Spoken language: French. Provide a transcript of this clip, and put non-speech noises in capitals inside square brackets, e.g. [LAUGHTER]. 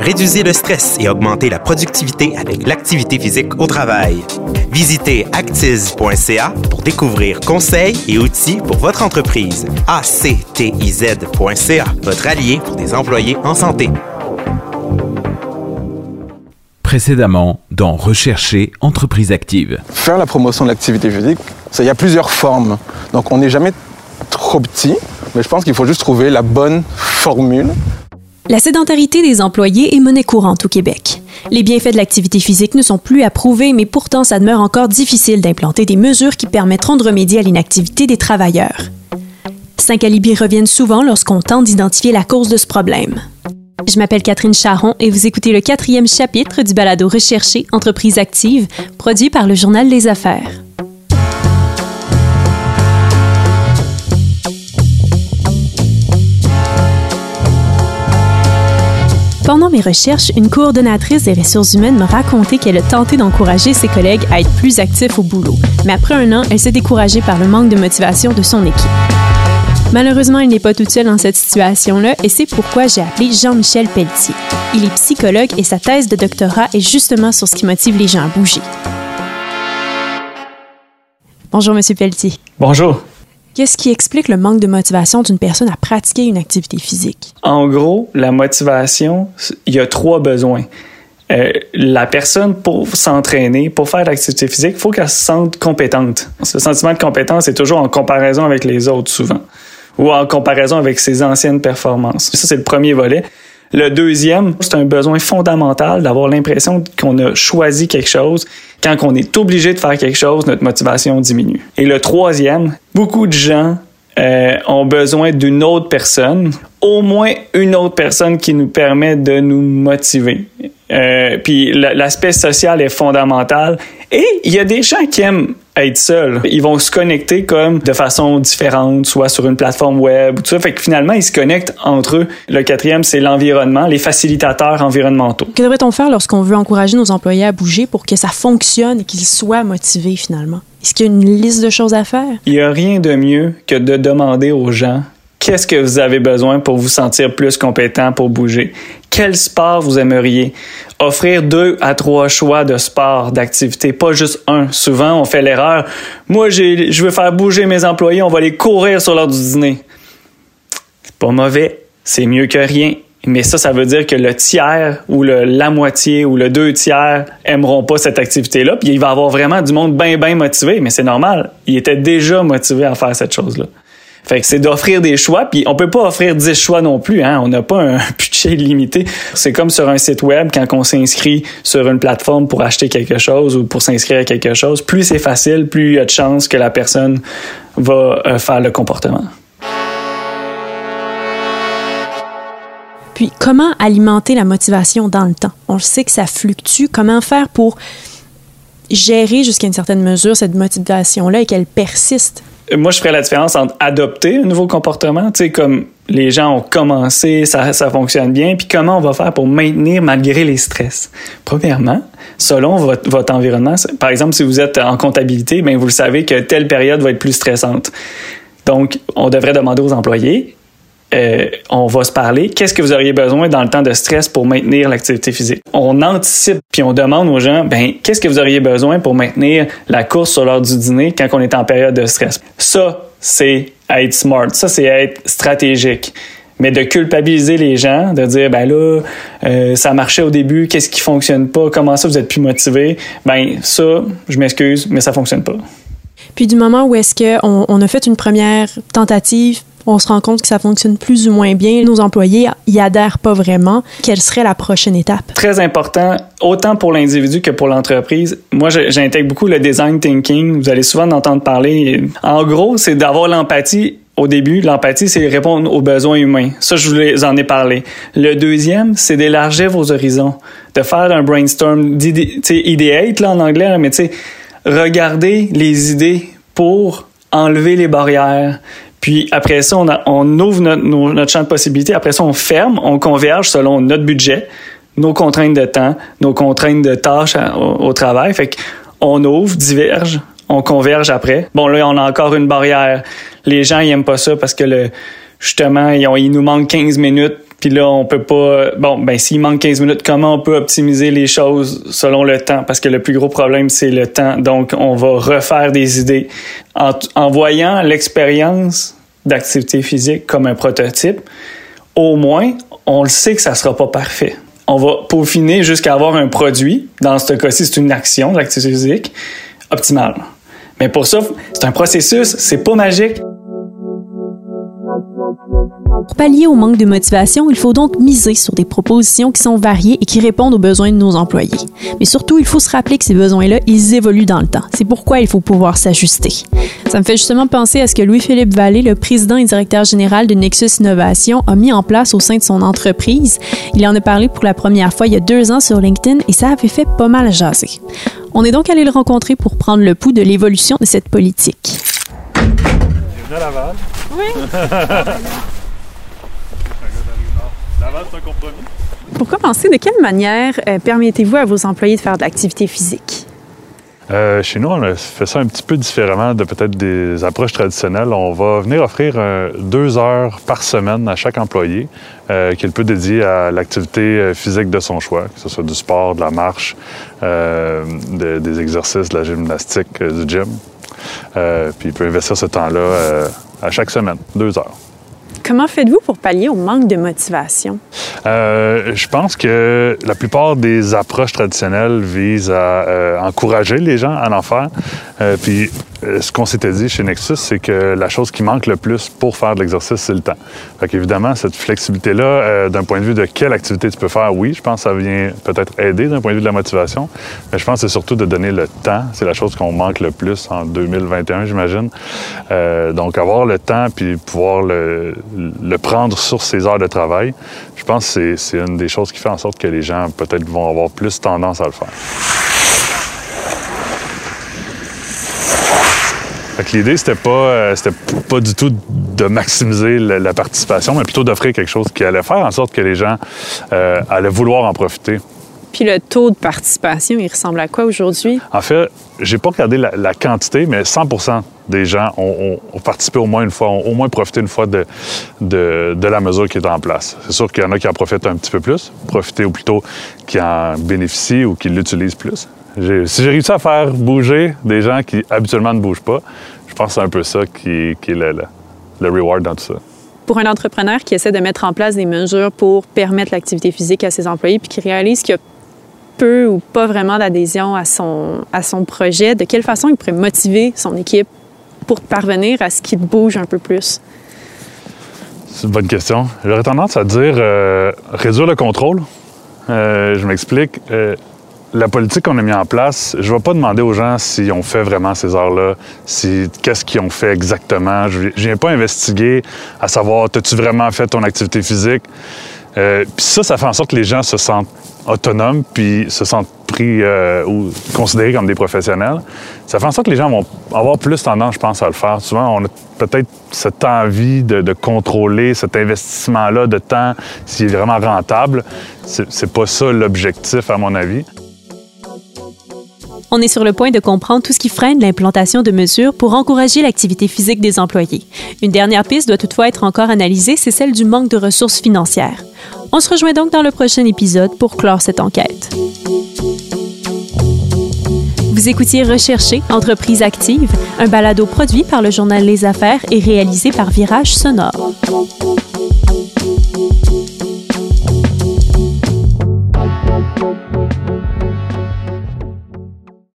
Réduisez le stress et augmentez la productivité avec l'activité physique au travail. Visitez actiz.ca pour découvrir conseils et outils pour votre entreprise. actiz.ca, votre allié pour des employés en santé. Précédemment, dans Rechercher entreprise active. Faire la promotion de l'activité physique, il y a plusieurs formes. Donc on n'est jamais trop petit, mais je pense qu'il faut juste trouver la bonne formule la sédentarité des employés est monnaie courante au Québec. Les bienfaits de l'activité physique ne sont plus approuvés, mais pourtant ça demeure encore difficile d'implanter des mesures qui permettront de remédier à l'inactivité des travailleurs. Cinq alibis reviennent souvent lorsqu'on tente d'identifier la cause de ce problème. Je m'appelle Catherine Charron et vous écoutez le quatrième chapitre du balado Recherché Entreprise active, produit par le Journal des Affaires. Pendant mes recherches, une coordonnatrice des ressources humaines m'a raconté qu'elle a tenté d'encourager ses collègues à être plus actifs au boulot. Mais après un an, elle s'est découragée par le manque de motivation de son équipe. Malheureusement, il n'est pas toute seule dans cette situation-là et c'est pourquoi j'ai appelé Jean-Michel Pelletier. Il est psychologue et sa thèse de doctorat est justement sur ce qui motive les gens à bouger. Bonjour, Monsieur Pelletier. Bonjour. Qu'est-ce qui explique le manque de motivation d'une personne à pratiquer une activité physique? En gros, la motivation, il y a trois besoins. Euh, la personne, pour s'entraîner, pour faire l'activité physique, il faut qu'elle se sente compétente. Ce sentiment de compétence est toujours en comparaison avec les autres, souvent, ou en comparaison avec ses anciennes performances. Ça, c'est le premier volet. Le deuxième, c'est un besoin fondamental d'avoir l'impression qu'on a choisi quelque chose. Quand on est obligé de faire quelque chose, notre motivation diminue. Et le troisième, beaucoup de gens euh, ont besoin d'une autre personne, au moins une autre personne qui nous permet de nous motiver. Euh, puis l'aspect social est fondamental. Et il y a des gens qui aiment être seuls. Ils vont se connecter comme de façon différente, soit sur une plateforme web ou tout ça. Fait que finalement, ils se connectent entre eux. Le quatrième, c'est l'environnement, les facilitateurs environnementaux. Que devrait-on faire lorsqu'on veut encourager nos employés à bouger pour que ça fonctionne et qu'ils soient motivés finalement? Est-ce qu'il y a une liste de choses à faire? Il n'y a rien de mieux que de demander aux gens Qu'est-ce que vous avez besoin pour vous sentir plus compétent pour bouger? Quel sport vous aimeriez? Offrir deux à trois choix de sport, d'activité, pas juste un. Souvent, on fait l'erreur. Moi, je veux faire bouger mes employés, on va les courir sur l'heure du dîner. C'est pas mauvais, c'est mieux que rien. Mais ça, ça veut dire que le tiers ou la moitié ou le deux tiers aimeront pas cette activité-là. Puis il va y avoir vraiment du monde bien, bien motivé. Mais c'est normal. Il était déjà motivé à faire cette chose-là. Fait que c'est d'offrir des choix, puis on peut pas offrir 10 choix non plus, hein. On n'a pas un [LAUGHS] budget limité. C'est comme sur un site web quand on s'inscrit sur une plateforme pour acheter quelque chose ou pour s'inscrire à quelque chose. Plus c'est facile, plus il y a de chances que la personne va euh, faire le comportement. Puis comment alimenter la motivation dans le temps? On sait que ça fluctue. Comment faire pour gérer jusqu'à une certaine mesure cette motivation-là et qu'elle persiste? Moi, je ferais la différence entre adopter un nouveau comportement, tu sais, comme les gens ont commencé, ça, ça fonctionne bien, puis comment on va faire pour maintenir malgré les stress? Premièrement, selon votre, votre environnement, par exemple, si vous êtes en comptabilité, bien, vous le savez que telle période va être plus stressante. Donc, on devrait demander aux employés, euh, on va se parler. Qu'est-ce que vous auriez besoin dans le temps de stress pour maintenir l'activité physique? On anticipe puis on demande aux gens, ben, qu'est-ce que vous auriez besoin pour maintenir la course sur l'heure du dîner quand on est en période de stress? Ça, c'est être smart. Ça, c'est être stratégique. Mais de culpabiliser les gens, de dire, ben là, euh, ça marchait au début, qu'est-ce qui fonctionne pas? Comment ça, vous êtes plus motivé? Ben, ça, je m'excuse, mais ça fonctionne pas. Puis du moment où est-ce qu'on on a fait une première tentative, on se rend compte que ça fonctionne plus ou moins bien. Nos employés y adhèrent pas vraiment. Quelle serait la prochaine étape? Très important, autant pour l'individu que pour l'entreprise. Moi, j'intègre beaucoup le design thinking. Vous allez souvent en entendre parler. En gros, c'est d'avoir l'empathie au début, l'empathie, c'est répondre aux besoins humains. Ça, je vous en ai parlé. Le deuxième, c'est d'élargir vos horizons, de faire un brainstorm, ideate là en anglais, mais tu sais, regarder les idées pour enlever les barrières, puis après ça, on, on ouvre notre, notre, champ de possibilités. Après ça, on ferme, on converge selon notre budget, nos contraintes de temps, nos contraintes de tâches au, travail. Fait qu'on ouvre, diverge, on converge après. Bon, là, on a encore une barrière. Les gens, ils aiment pas ça parce que le, justement, ils, ont, il nous manque 15 minutes Puis là, on peut pas. Bon, ben s'il manque 15 minutes, comment on peut optimiser les choses selon le temps? Parce que le plus gros problème, c'est le temps. Donc, on va refaire des idées en, en voyant l'expérience d'activité physique comme un prototype. Au moins, on le sait que ça sera pas parfait. On va peaufiner jusqu'à avoir un produit. Dans ce cas-ci, c'est une action d'activité physique optimale. Mais pour ça, c'est un processus. C'est pas magique. Pour pallier au manque de motivation, il faut donc miser sur des propositions qui sont variées et qui répondent aux besoins de nos employés. Mais surtout, il faut se rappeler que ces besoins-là, ils évoluent dans le temps. C'est pourquoi il faut pouvoir s'ajuster. Ça me fait justement penser à ce que Louis-Philippe Vallée, le président et directeur général de Nexus Innovation, a mis en place au sein de son entreprise. Il en a parlé pour la première fois il y a deux ans sur LinkedIn et ça avait fait pas mal jaser. On est donc allé le rencontrer pour prendre le pouls de l'évolution de cette politique. à Laval. Oui. [LAUGHS] Laval, c'est un compromis. Pour commencer, de quelle manière euh, permettez-vous à vos employés de faire de l'activité physique? Euh, chez nous, on a fait ça un petit peu différemment de peut-être des approches traditionnelles. On va venir offrir euh, deux heures par semaine à chaque employé euh, qu'il peut dédier à l'activité physique de son choix, que ce soit du sport, de la marche, euh, de- des exercices, de la gymnastique, euh, du gym. Euh, puis il peut investir ce temps-là euh, à chaque semaine, deux heures. Comment faites-vous pour pallier au manque de motivation? Euh, je pense que la plupart des approches traditionnelles visent à euh, encourager les gens à en faire. Euh, puis ce qu'on s'était dit chez Nexus, c'est que la chose qui manque le plus pour faire de l'exercice, c'est le temps. Fait qu'évidemment, cette flexibilité-là, euh, d'un point de vue de quelle activité tu peux faire, oui, je pense que ça vient peut-être aider d'un point de vue de la motivation. Mais je pense que c'est surtout de donner le temps. C'est la chose qu'on manque le plus en 2021, j'imagine. Euh, donc avoir le temps puis pouvoir le, le prendre sur ses heures de travail, je pense que c'est une des choses qui fait en sorte que les gens peut-être vont avoir plus tendance à le faire. Fait que l'idée, c'était pas, euh, c'était pas du tout de maximiser la, la participation, mais plutôt d'offrir quelque chose qui allait faire en sorte que les gens euh, allaient vouloir en profiter. Puis le taux de participation, il ressemble à quoi aujourd'hui? En fait, j'ai pas regardé la, la quantité, mais 100% des gens ont, ont- ont participé au moins une fois, ont au moins profité une fois de, de, de la mesure qui est en place. C'est sûr qu'il y en a qui en profitent un petit peu plus, profiter ou plutôt qui en bénéficient ou qui l'utilisent plus. Si j'ai réussi à faire bouger des gens qui habituellement ne bougent pas, je pense que c'est un peu ça qui, qui est le, le, le reward dans tout ça. Pour un entrepreneur qui essaie de mettre en place des mesures pour permettre l'activité physique à ses employés puis qui réalise qu'il y a peu ou pas vraiment d'adhésion à son, à son projet, de quelle façon il pourrait motiver son équipe pour parvenir à ce qu'il bouge un peu plus? C'est une bonne question. J'aurais tendance à dire euh, réduire le contrôle. Euh, je m'explique. Euh, la politique qu'on a mis en place, je ne vais pas demander aux gens s'ils ont fait vraiment ces heures-là, si, qu'est-ce qu'ils ont fait exactement. Je ne viens pas investiguer à savoir, as-tu vraiment fait ton activité physique? Euh, puis ça, ça fait en sorte que les gens se sentent autonomes puis se sentent pris euh, ou considérés comme des professionnels. Ça fait en sorte que les gens vont avoir plus tendance, je pense, à le faire. Souvent, on a peut-être cette envie de, contrôler cet investissement-là de temps, s'il est vraiment rentable. C'est pas ça l'objectif, à mon avis. On est sur le point de comprendre tout ce qui freine l'implantation de mesures pour encourager l'activité physique des employés. Une dernière piste doit toutefois être encore analysée, c'est celle du manque de ressources financières. On se rejoint donc dans le prochain épisode pour clore cette enquête. Vous écoutiez Rechercher, entreprise active, un balado produit par le journal Les Affaires et réalisé par Virage Sonore.